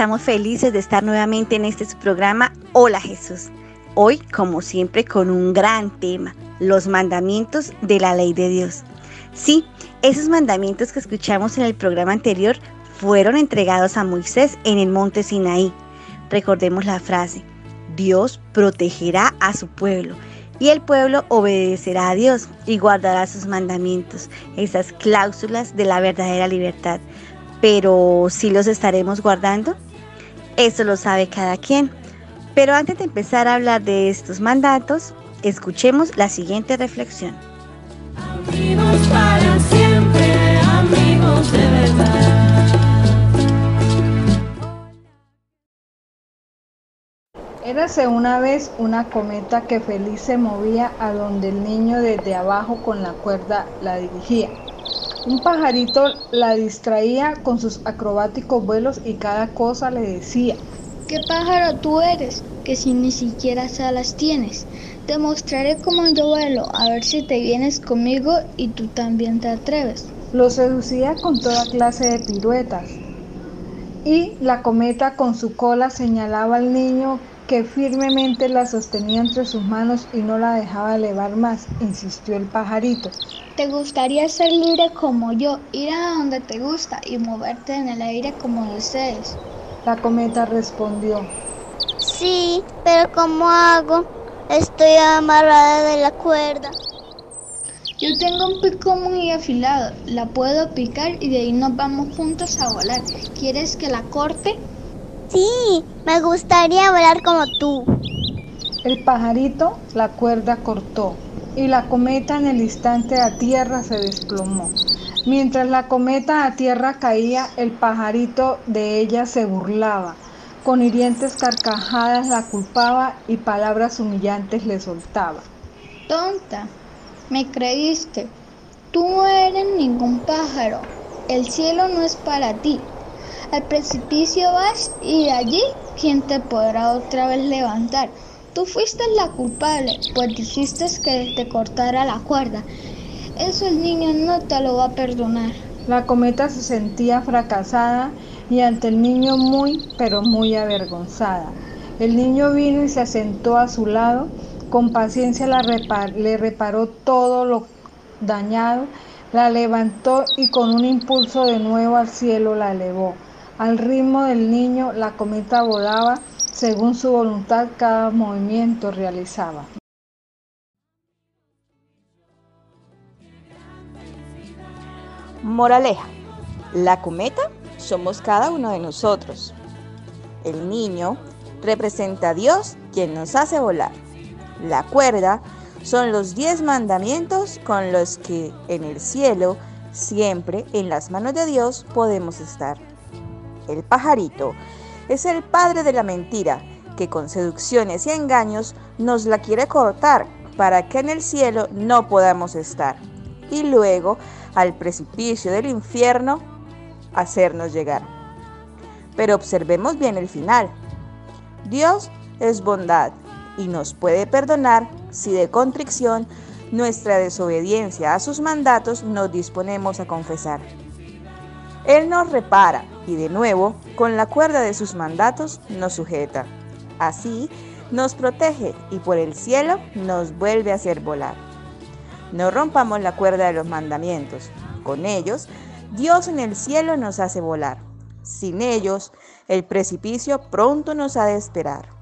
Estamos felices de estar nuevamente en este programa Hola Jesús. Hoy, como siempre, con un gran tema, los mandamientos de la ley de Dios. Sí, esos mandamientos que escuchamos en el programa anterior fueron entregados a Moisés en el monte Sinaí. Recordemos la frase, Dios protegerá a su pueblo y el pueblo obedecerá a Dios y guardará sus mandamientos, esas cláusulas de la verdadera libertad. Pero ¿sí los estaremos guardando? Eso lo sabe cada quien. Pero antes de empezar a hablar de estos mandatos, escuchemos la siguiente reflexión. Amigos para siempre, amigos de verdad. Érase una vez una cometa que feliz se movía a donde el niño desde abajo con la cuerda la dirigía. Un pajarito la distraía con sus acrobáticos vuelos y cada cosa le decía. ¿Qué pájaro tú eres? Que si ni siquiera alas tienes. Te mostraré cómo yo vuelo, a ver si te vienes conmigo y tú también te atreves. Lo seducía con toda clase de piruetas. Y la cometa con su cola señalaba al niño que firmemente la sostenía entre sus manos y no la dejaba elevar más, insistió el pajarito. ¿Te gustaría ser libre como yo, ir a donde te gusta y moverte en el aire como desees? La cometa respondió. Sí, pero ¿cómo hago? Estoy amarrada de la cuerda. Yo tengo un pico muy afilado, la puedo picar y de ahí nos vamos juntos a volar. ¿Quieres que la corte? Sí, me gustaría volar como tú. El pajarito la cuerda cortó y la cometa en el instante a tierra se desplomó. Mientras la cometa a tierra caía, el pajarito de ella se burlaba. Con hirientes carcajadas la culpaba y palabras humillantes le soltaba. Tonta, me creíste. Tú no eres ningún pájaro. El cielo no es para ti. Al precipicio vas y de allí, ¿quién te podrá otra vez levantar? Tú fuiste la culpable, pues dijiste que te cortara la cuerda. Eso el niño no te lo va a perdonar. La cometa se sentía fracasada y ante el niño muy, pero muy avergonzada. El niño vino y se sentó a su lado, con paciencia le reparó todo lo dañado, la levantó y con un impulso de nuevo al cielo la elevó. Al ritmo del niño, la cometa volaba, según su voluntad cada movimiento realizaba. Moraleja. La cometa somos cada uno de nosotros. El niño representa a Dios quien nos hace volar. La cuerda son los diez mandamientos con los que en el cielo, siempre en las manos de Dios, podemos estar. El pajarito es el padre de la mentira que con seducciones y engaños nos la quiere cortar para que en el cielo no podamos estar. Y luego al precipicio del infierno hacernos llegar. Pero observemos bien el final. Dios es bondad y nos puede perdonar si de contrición nuestra desobediencia a sus mandatos nos disponemos a confesar. Él nos repara y de nuevo, con la cuerda de sus mandatos, nos sujeta. Así nos protege y por el cielo nos vuelve a hacer volar. No rompamos la cuerda de los mandamientos. Con ellos, Dios en el cielo nos hace volar. Sin ellos, el precipicio pronto nos ha de esperar.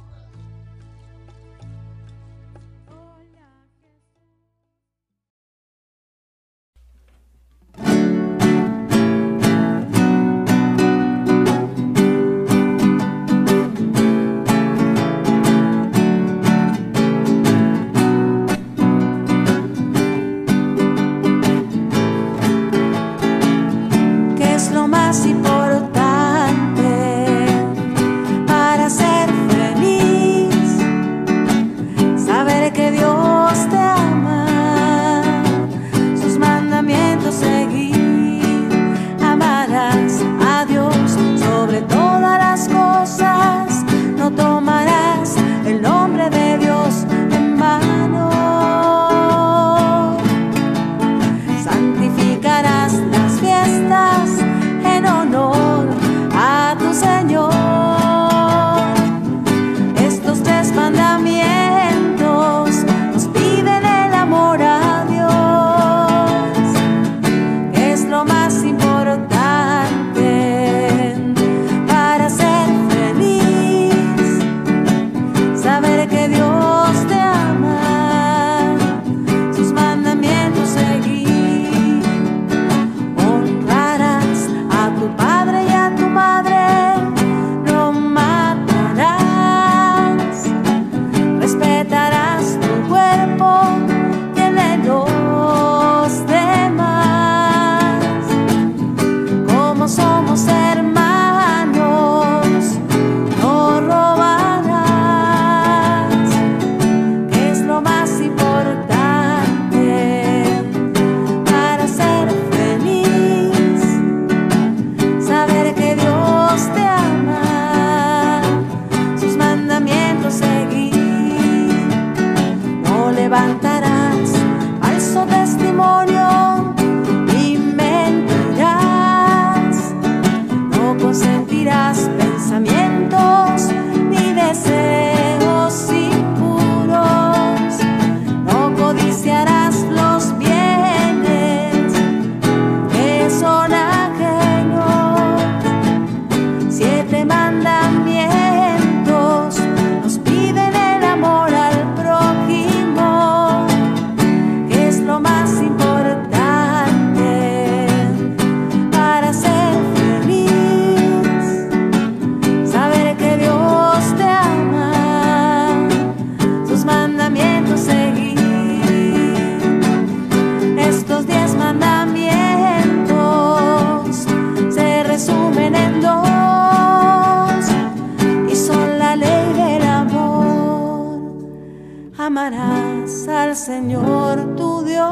Señor tu Dios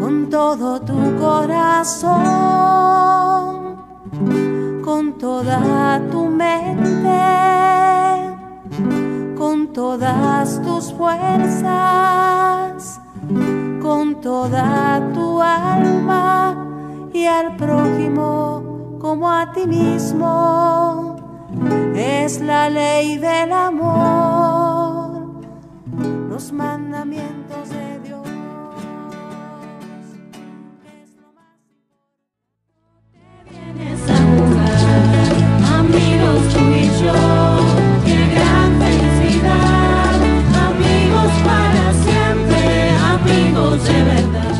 con todo tu corazón, con toda tu mente, con todas tus fuerzas, con toda tu alma y al prójimo como a ti mismo. Es la ley del amor, amigos de verdad.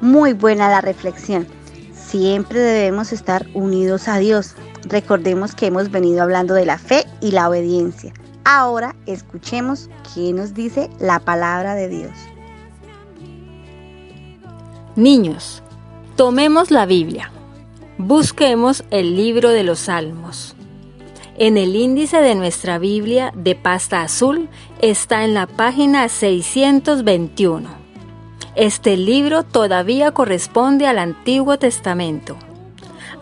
Muy buena la reflexión. Siempre debemos estar unidos a Dios. Recordemos que hemos venido hablando de la fe y la obediencia. Ahora escuchemos qué nos dice la palabra de Dios. Niños, tomemos la Biblia. Busquemos el libro de los Salmos. En el índice de nuestra Biblia de pasta azul está en la página 621. Este libro todavía corresponde al Antiguo Testamento.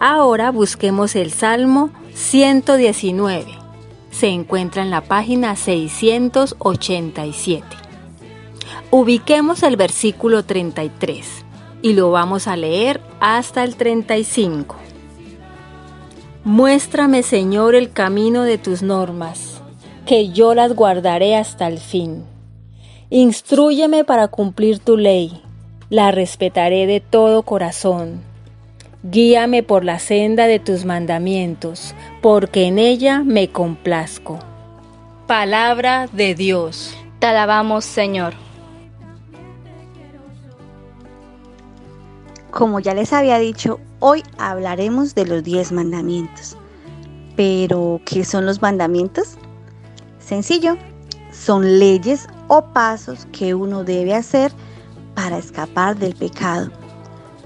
Ahora busquemos el Salmo 119. Se encuentra en la página 687. Ubiquemos el versículo 33 y lo vamos a leer hasta el 35. Muéstrame, Señor, el camino de tus normas, que yo las guardaré hasta el fin. Instrúyeme para cumplir tu ley, la respetaré de todo corazón. Guíame por la senda de tus mandamientos, porque en ella me complazco. Palabra de Dios. Te alabamos, Señor. Como ya les había dicho, hoy hablaremos de los diez mandamientos. Pero, ¿qué son los mandamientos? Sencillo, son leyes o pasos que uno debe hacer para escapar del pecado.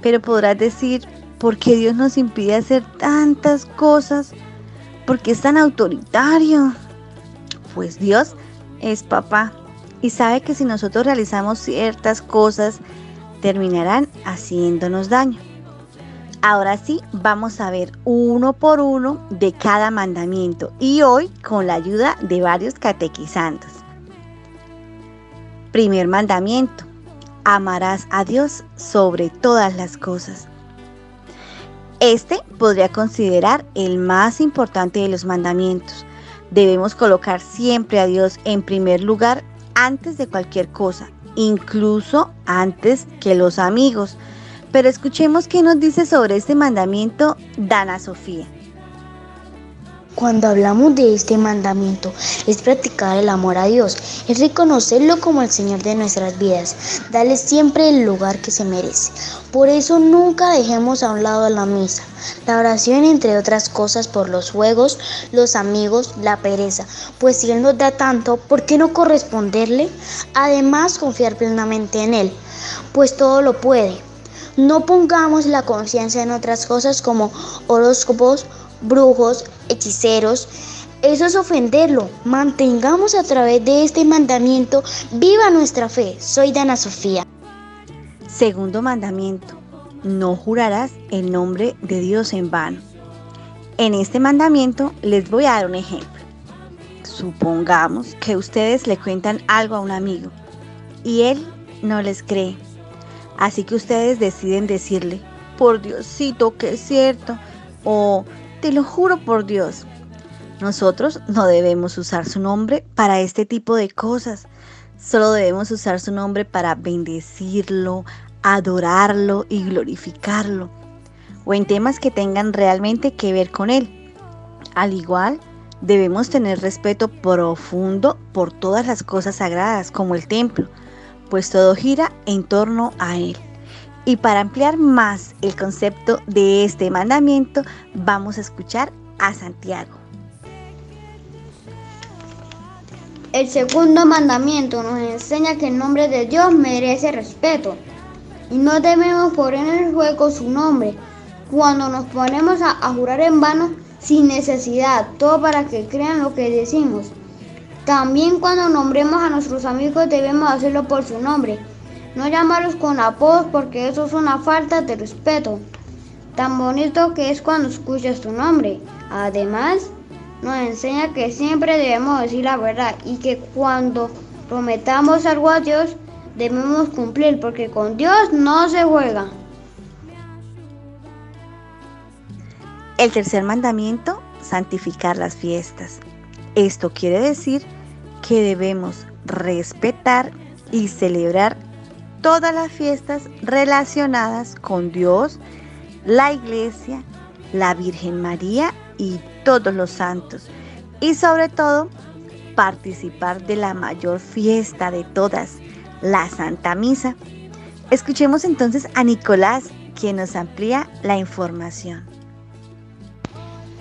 Pero podrás decir, ¿por qué Dios nos impide hacer tantas cosas? ¿Por qué es tan autoritario? Pues Dios es papá y sabe que si nosotros realizamos ciertas cosas, terminarán haciéndonos daño. Ahora sí, vamos a ver uno por uno de cada mandamiento y hoy con la ayuda de varios catequizandos. Primer mandamiento, amarás a Dios sobre todas las cosas. Este podría considerar el más importante de los mandamientos. Debemos colocar siempre a Dios en primer lugar antes de cualquier cosa incluso antes que los amigos. Pero escuchemos qué nos dice sobre este mandamiento Dana Sofía. Cuando hablamos de este mandamiento, es practicar el amor a Dios, es reconocerlo como el Señor de nuestras vidas, darle siempre el lugar que se merece. Por eso nunca dejemos a un lado la misa, la oración, entre otras cosas, por los juegos, los amigos, la pereza, pues si Él nos da tanto, ¿por qué no corresponderle? Además, confiar plenamente en Él, pues todo lo puede. No pongamos la conciencia en otras cosas como horóscopos, brujos, hechiceros. Eso es ofenderlo. Mantengamos a través de este mandamiento viva nuestra fe. Soy Dana Sofía. Segundo mandamiento. No jurarás el nombre de Dios en vano. En este mandamiento les voy a dar un ejemplo. Supongamos que ustedes le cuentan algo a un amigo y él no les cree. Así que ustedes deciden decirle, por Diosito que es cierto, o te lo juro por Dios. Nosotros no debemos usar su nombre para este tipo de cosas. Solo debemos usar su nombre para bendecirlo, adorarlo y glorificarlo. O en temas que tengan realmente que ver con Él. Al igual, debemos tener respeto profundo por todas las cosas sagradas como el templo, pues todo gira en torno a Él. Y para ampliar más el concepto de este mandamiento, vamos a escuchar a Santiago. El segundo mandamiento nos enseña que el nombre de Dios merece respeto y no debemos poner en juego su nombre cuando nos ponemos a, a, jurar en vano sin necesidad, todo para que crean lo que decimos. También cuando nombremos a nuestros amigos debemos hacerlo por su nombre no llamarlos con apodos porque eso es una falta de respeto. Tan bonito que es cuando escuchas tu nombre. Además, nos enseña que siempre debemos decir la verdad y que cuando prometamos algo a Dios debemos cumplir porque con Dios no se juega. El tercer mandamiento, santificar las fiestas. Esto quiere decir que debemos respetar y celebrar todas las fiestas relacionadas con Dios, la iglesia, la Virgen María y todos los santos. Y sobre todo, participar de la mayor fiesta de todas, la Santa Misa. Escuchemos entonces a Nicolás, quien nos amplía la información.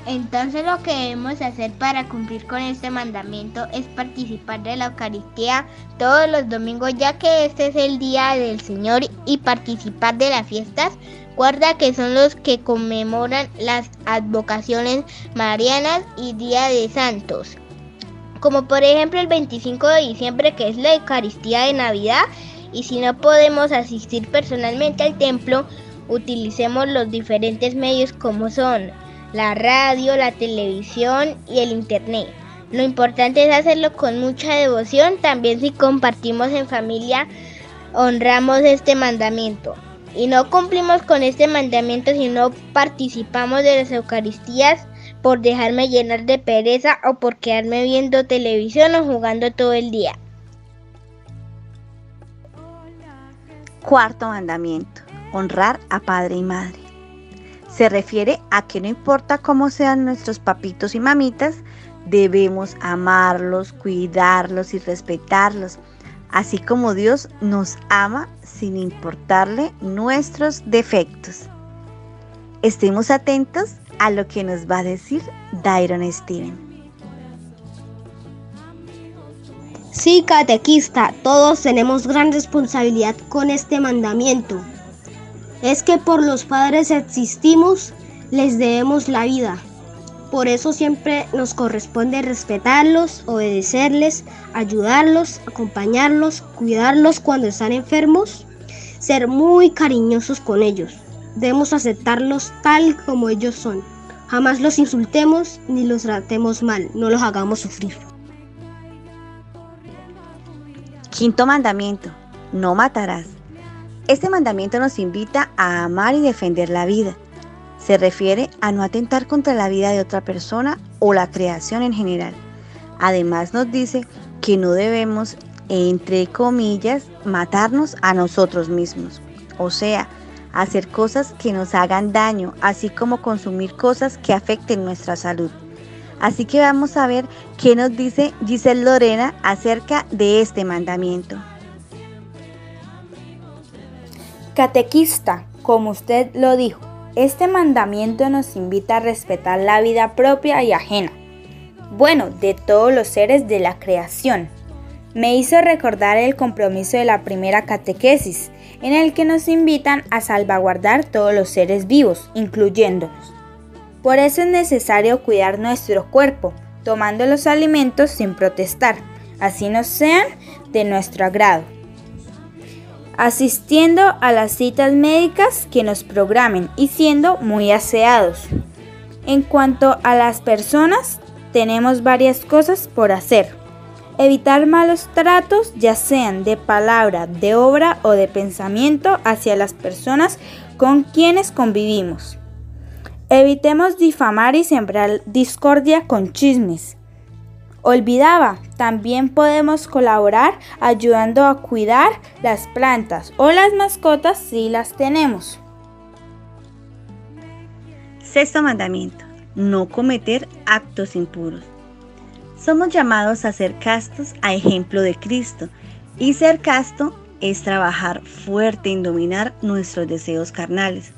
Entonces lo que debemos hacer para cumplir con este mandamiento es participar de la Eucaristía todos los domingos ya que este es el día del Señor y participar de las fiestas. Guarda que son los que conmemoran las advocaciones marianas y Día de Santos. Como por ejemplo el 25 de diciembre que es la Eucaristía de Navidad y si no podemos asistir personalmente al templo, utilicemos los diferentes medios como son la radio, la televisión y el internet. Lo importante es hacerlo con mucha devoción, también si compartimos en familia, honramos este mandamiento. Y no cumplimos con este mandamiento si no participamos de las Eucaristías, por dejarme llenar de pereza o por quedarme viendo televisión o jugando todo el día. Cuarto mandamiento, honrar a padre y madre. Se refiere a que no importa cómo sean nuestros papitos y mamitas, debemos amarlos, cuidarlos y respetarlos, así como Dios nos ama sin importarle nuestros defectos. Estemos atentos a lo que nos va a decir Dairon Steven. Sí, catequista, todos tenemos gran responsabilidad con este mandamiento. Es que por los padres existimos, les debemos la vida. Por eso siempre nos corresponde respetarlos, obedecerles, ayudarlos, acompañarlos, cuidarlos cuando están enfermos, ser muy cariñosos con ellos. Debemos aceptarlos tal como ellos son. Jamás los insultemos ni los tratemos mal, no los hagamos sufrir. Quinto mandamiento, no matarás. Este mandamiento nos invita a amar y defender la vida. Se refiere a no atentar contra la vida de otra persona o la creación en general. Además nos dice que no debemos, entre comillas, matarnos a nosotros mismos. O sea, hacer cosas que nos hagan daño, así como consumir cosas que afecten nuestra salud. Así que vamos a ver qué nos dice Giselle Lorena acerca de este mandamiento. Catequista, como usted lo dijo, este mandamiento nos invita a respetar la vida propia y ajena, bueno, de todos los seres de la creación. Me hizo recordar el compromiso de la primera catequesis, en el que nos invitan a salvaguardar todos los seres vivos, incluyéndonos. Por eso es necesario cuidar nuestro cuerpo, tomando los alimentos sin protestar, así no sean de nuestro agrado. Asistiendo a las citas médicas que nos programen y siendo muy aseados. En cuanto a las personas, tenemos varias cosas por hacer. Evitar malos tratos, ya sean de palabra, de obra o de pensamiento hacia las personas con quienes convivimos. Evitemos difamar y sembrar discordia con chismes. Olvidaba, también podemos colaborar ayudando a cuidar las plantas o las mascotas si las tenemos. Sexto mandamiento, no cometer actos impuros. Somos llamados a ser castos a ejemplo de Cristo y ser casto es trabajar fuerte en dominar nuestros deseos carnales.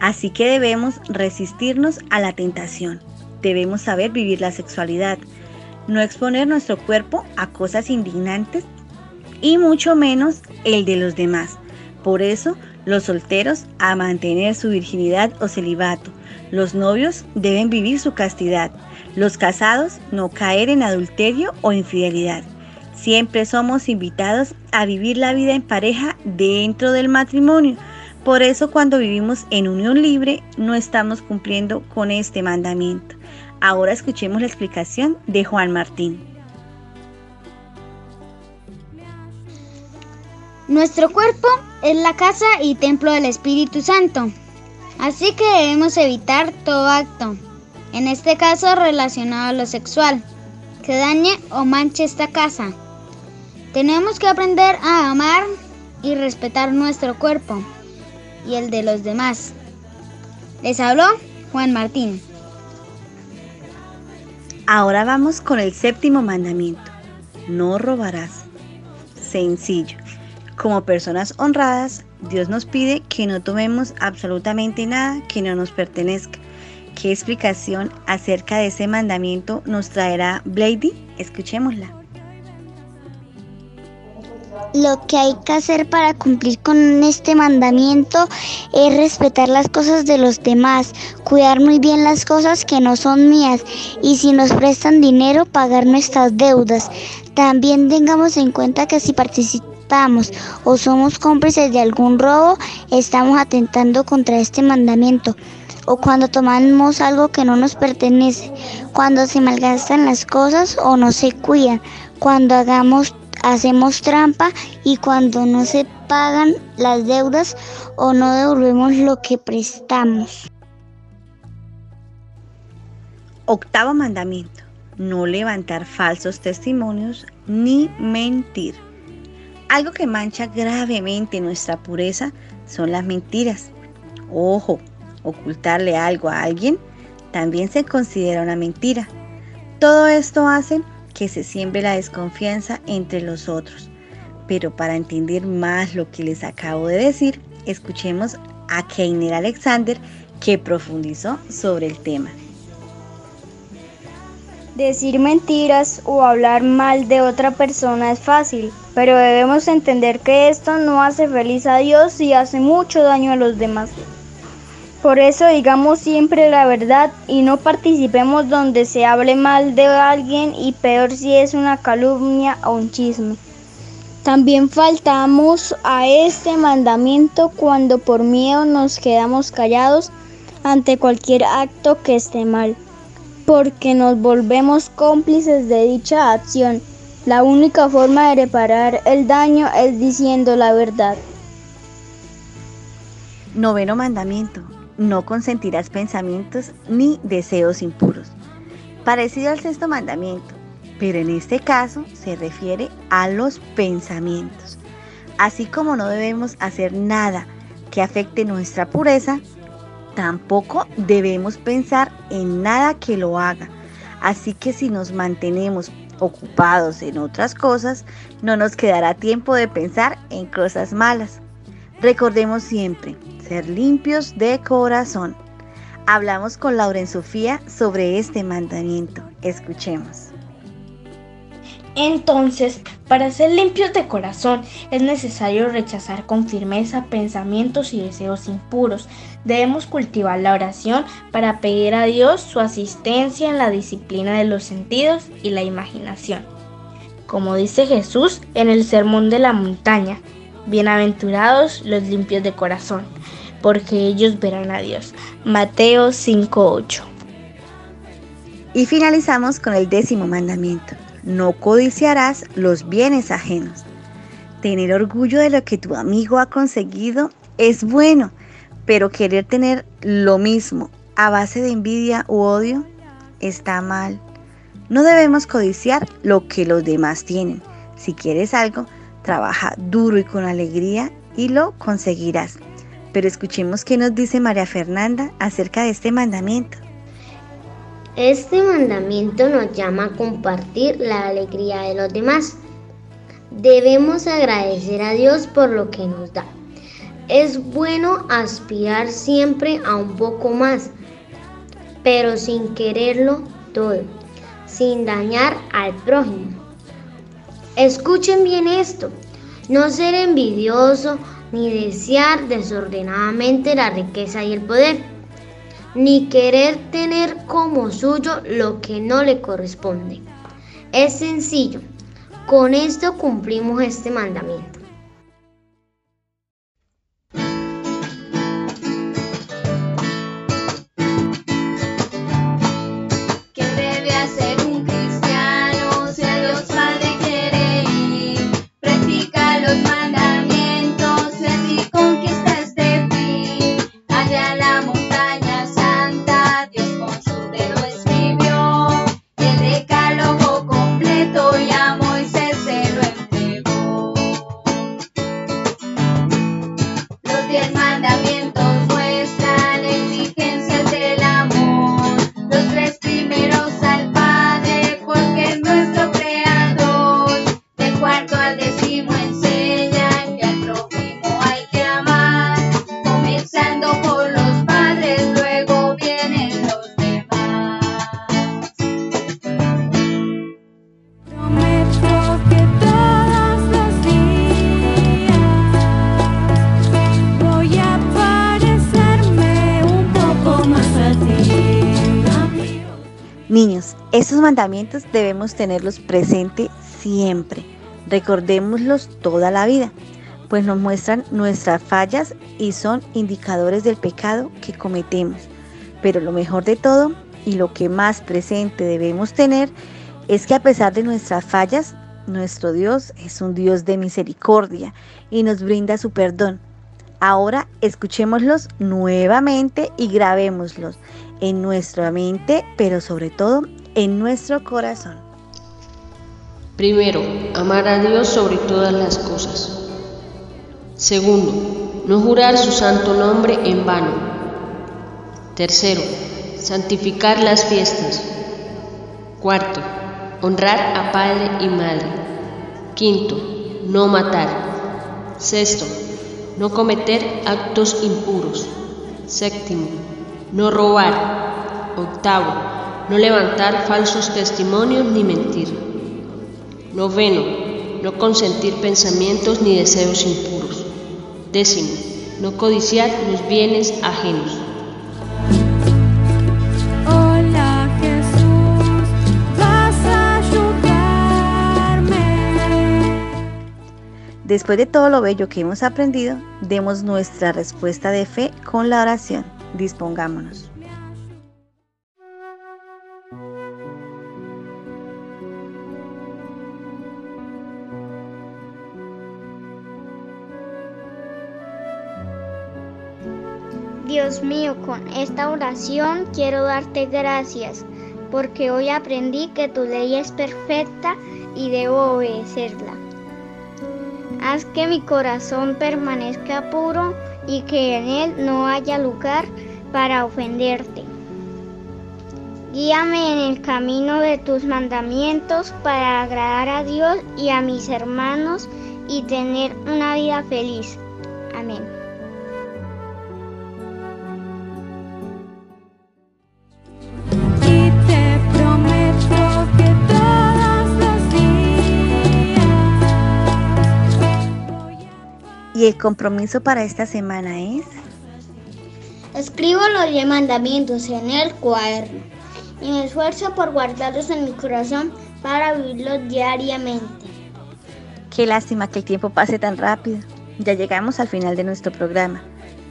Así que debemos resistirnos a la tentación. Debemos saber vivir la sexualidad, no exponer nuestro cuerpo a cosas indignantes y mucho menos el de los demás. Por eso, los solteros a mantener su virginidad o celibato. Los novios deben vivir su castidad. Los casados no caer en adulterio o infidelidad. Siempre somos invitados a vivir la vida en pareja dentro del matrimonio por eso cuando vivimos en unión libre no estamos cumpliendo con este mandamiento. Ahora escuchemos la explicación de Juan Martín. Nuestro cuerpo es la casa y templo del Espíritu Santo, así que debemos evitar todo acto, en este caso relacionado a lo sexual, que dañe o manche esta casa. Tenemos que aprender a amar y respetar nuestro cuerpo y el de los demás. Les habló Juan Martín. Ahora vamos con el séptimo mandamiento. No robarás. Sencillo. Como personas honradas, Dios nos pide que no tomemos absolutamente nada que no nos pertenezca. ¿Qué explicación acerca de ese mandamiento nos traerá Blady? Escuchémosla. Lo que hay que hacer para cumplir con este mandamiento es respetar las cosas de los demás, cuidar muy bien las cosas que no son mías y si nos prestan dinero pagar nuestras deudas. También tengamos en cuenta que si participamos o somos cómplices de algún robo, estamos atentando contra este mandamiento o cuando tomamos algo que no nos pertenece, cuando se malgastan las cosas o no se cuidan, cuando hagamos hacemos trampa y cuando no se pagan las deudas o no devolvemos lo que prestamos. Octavo mandamiento. No levantar falsos testimonios ni mentir. Algo que mancha gravemente nuestra pureza son las mentiras. Ojo, ocultarle algo a alguien también se considera una mentira. Todo esto hace que se siembre la desconfianza entre los otros. Pero para entender más lo que les acabo de decir, escuchemos a Keiner Alexander que profundizó sobre el tema. Decir mentiras o hablar mal de otra persona es fácil, pero debemos entender que esto no hace feliz a Dios y hace mucho daño a los demás. Por eso digamos siempre la verdad y no participemos donde se hable mal de alguien y peor si es una calumnia o un chisme. También faltamos a este mandamiento cuando por miedo nos quedamos callados ante cualquier acto que esté mal, porque nos volvemos cómplices de dicha acción. La única forma de reparar el daño es diciendo la verdad. Noveno mandamiento no consentirás pensamientos ni deseos impuros. Parecido al sexto mandamiento, pero en este caso se refiere a los pensamientos. Así como no debemos hacer nada que afecte nuestra pureza, tampoco debemos pensar en nada que lo haga. Así que si nos mantenemos ocupados en otras cosas, no nos quedará tiempo de pensar en cosas malas. Recordemos siempre, ser limpios de corazón. Hablamos con Lauren Sofía sobre este mandamiento. Escuchemos. Entonces, para ser limpios de corazón es necesario rechazar con firmeza pensamientos y deseos impuros. Debemos cultivar la oración para pedir a Dios su asistencia en la disciplina de los sentidos y la imaginación. Como dice Jesús en el Sermón de la Montaña, bienaventurados los limpios de corazón porque ellos verán a Dios. Mateo 5:8. Y finalizamos con el décimo mandamiento. No codiciarás los bienes ajenos. Tener orgullo de lo que tu amigo ha conseguido es bueno, pero querer tener lo mismo a base de envidia u odio está mal. No debemos codiciar lo que los demás tienen. Si quieres algo, trabaja duro y con alegría y lo conseguirás. Pero escuchemos qué nos dice María Fernanda acerca de este mandamiento. Este mandamiento nos llama a compartir la alegría de los demás. Debemos agradecer a Dios por lo que nos da. Es bueno aspirar siempre a un poco más, pero sin quererlo todo, sin dañar al prójimo. Escuchen bien esto, no ser envidioso, ni desear desordenadamente la riqueza y el poder, ni querer tener como suyo lo que no le corresponde. Es sencillo, con esto cumplimos este mandamiento. Mandamientos debemos tenerlos presentes siempre. Recordémoslos toda la vida, pues nos muestran nuestras fallas y son indicadores del pecado que cometemos. Pero lo mejor de todo y lo que más presente debemos tener es que a pesar de nuestras fallas, nuestro Dios es un Dios de misericordia y nos brinda su perdón. Ahora escuchémoslos nuevamente y grabémoslos en nuestra mente, pero sobre todo en nuestro corazón. Primero, amar a Dios sobre todas las cosas. Segundo, no jurar su santo nombre en vano. Tercero, santificar las fiestas. Cuarto, honrar a padre y madre. Quinto, no matar. Sexto, no cometer actos impuros. Séptimo, no robar. Octavo, no levantar falsos testimonios ni mentir. Noveno, no consentir pensamientos ni deseos impuros. Décimo, no codiciar los bienes ajenos. Hola Jesús, vas a ayudarme. Después de todo lo bello que hemos aprendido, demos nuestra respuesta de fe con la oración. Dispongámonos. Dios mío, con esta oración quiero darte gracias, porque hoy aprendí que tu ley es perfecta y debo obedecerla. Haz que mi corazón permanezca puro y que en él no haya lugar para ofenderte. Guíame en el camino de tus mandamientos para agradar a Dios y a mis hermanos y tener una vida feliz. Amén. Y el compromiso para esta semana es Escribo los diez mandamientos en el cuaderno y me esfuerzo por guardarlos en mi corazón para vivirlos diariamente. Qué lástima que el tiempo pase tan rápido. Ya llegamos al final de nuestro programa.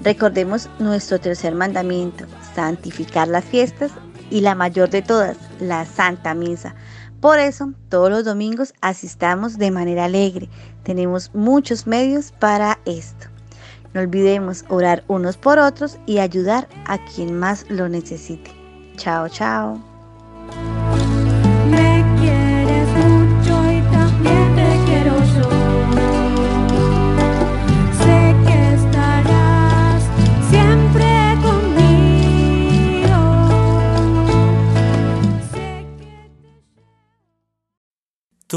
Recordemos nuestro tercer mandamiento, santificar las fiestas y la mayor de todas, la Santa Misa. Por eso, todos los domingos asistamos de manera alegre. Tenemos muchos medios para esto. No olvidemos orar unos por otros y ayudar a quien más lo necesite. Chao, chao.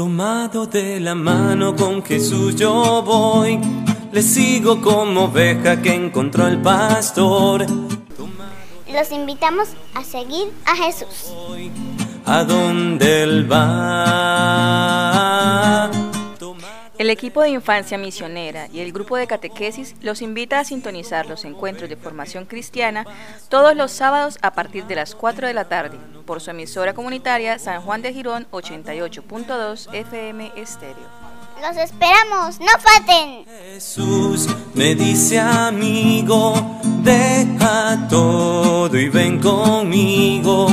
Tomado de la mano con Jesús yo voy, le sigo como oveja que encontró el pastor. Los invitamos a seguir a Jesús. A donde él va. El equipo de infancia misionera y el grupo de catequesis los invita a sintonizar los encuentros de formación cristiana todos los sábados a partir de las 4 de la tarde por su emisora comunitaria San Juan de Girón 88.2 FM Estéreo. Los esperamos, no falten. Jesús me dice amigo, deja todo y ven conmigo.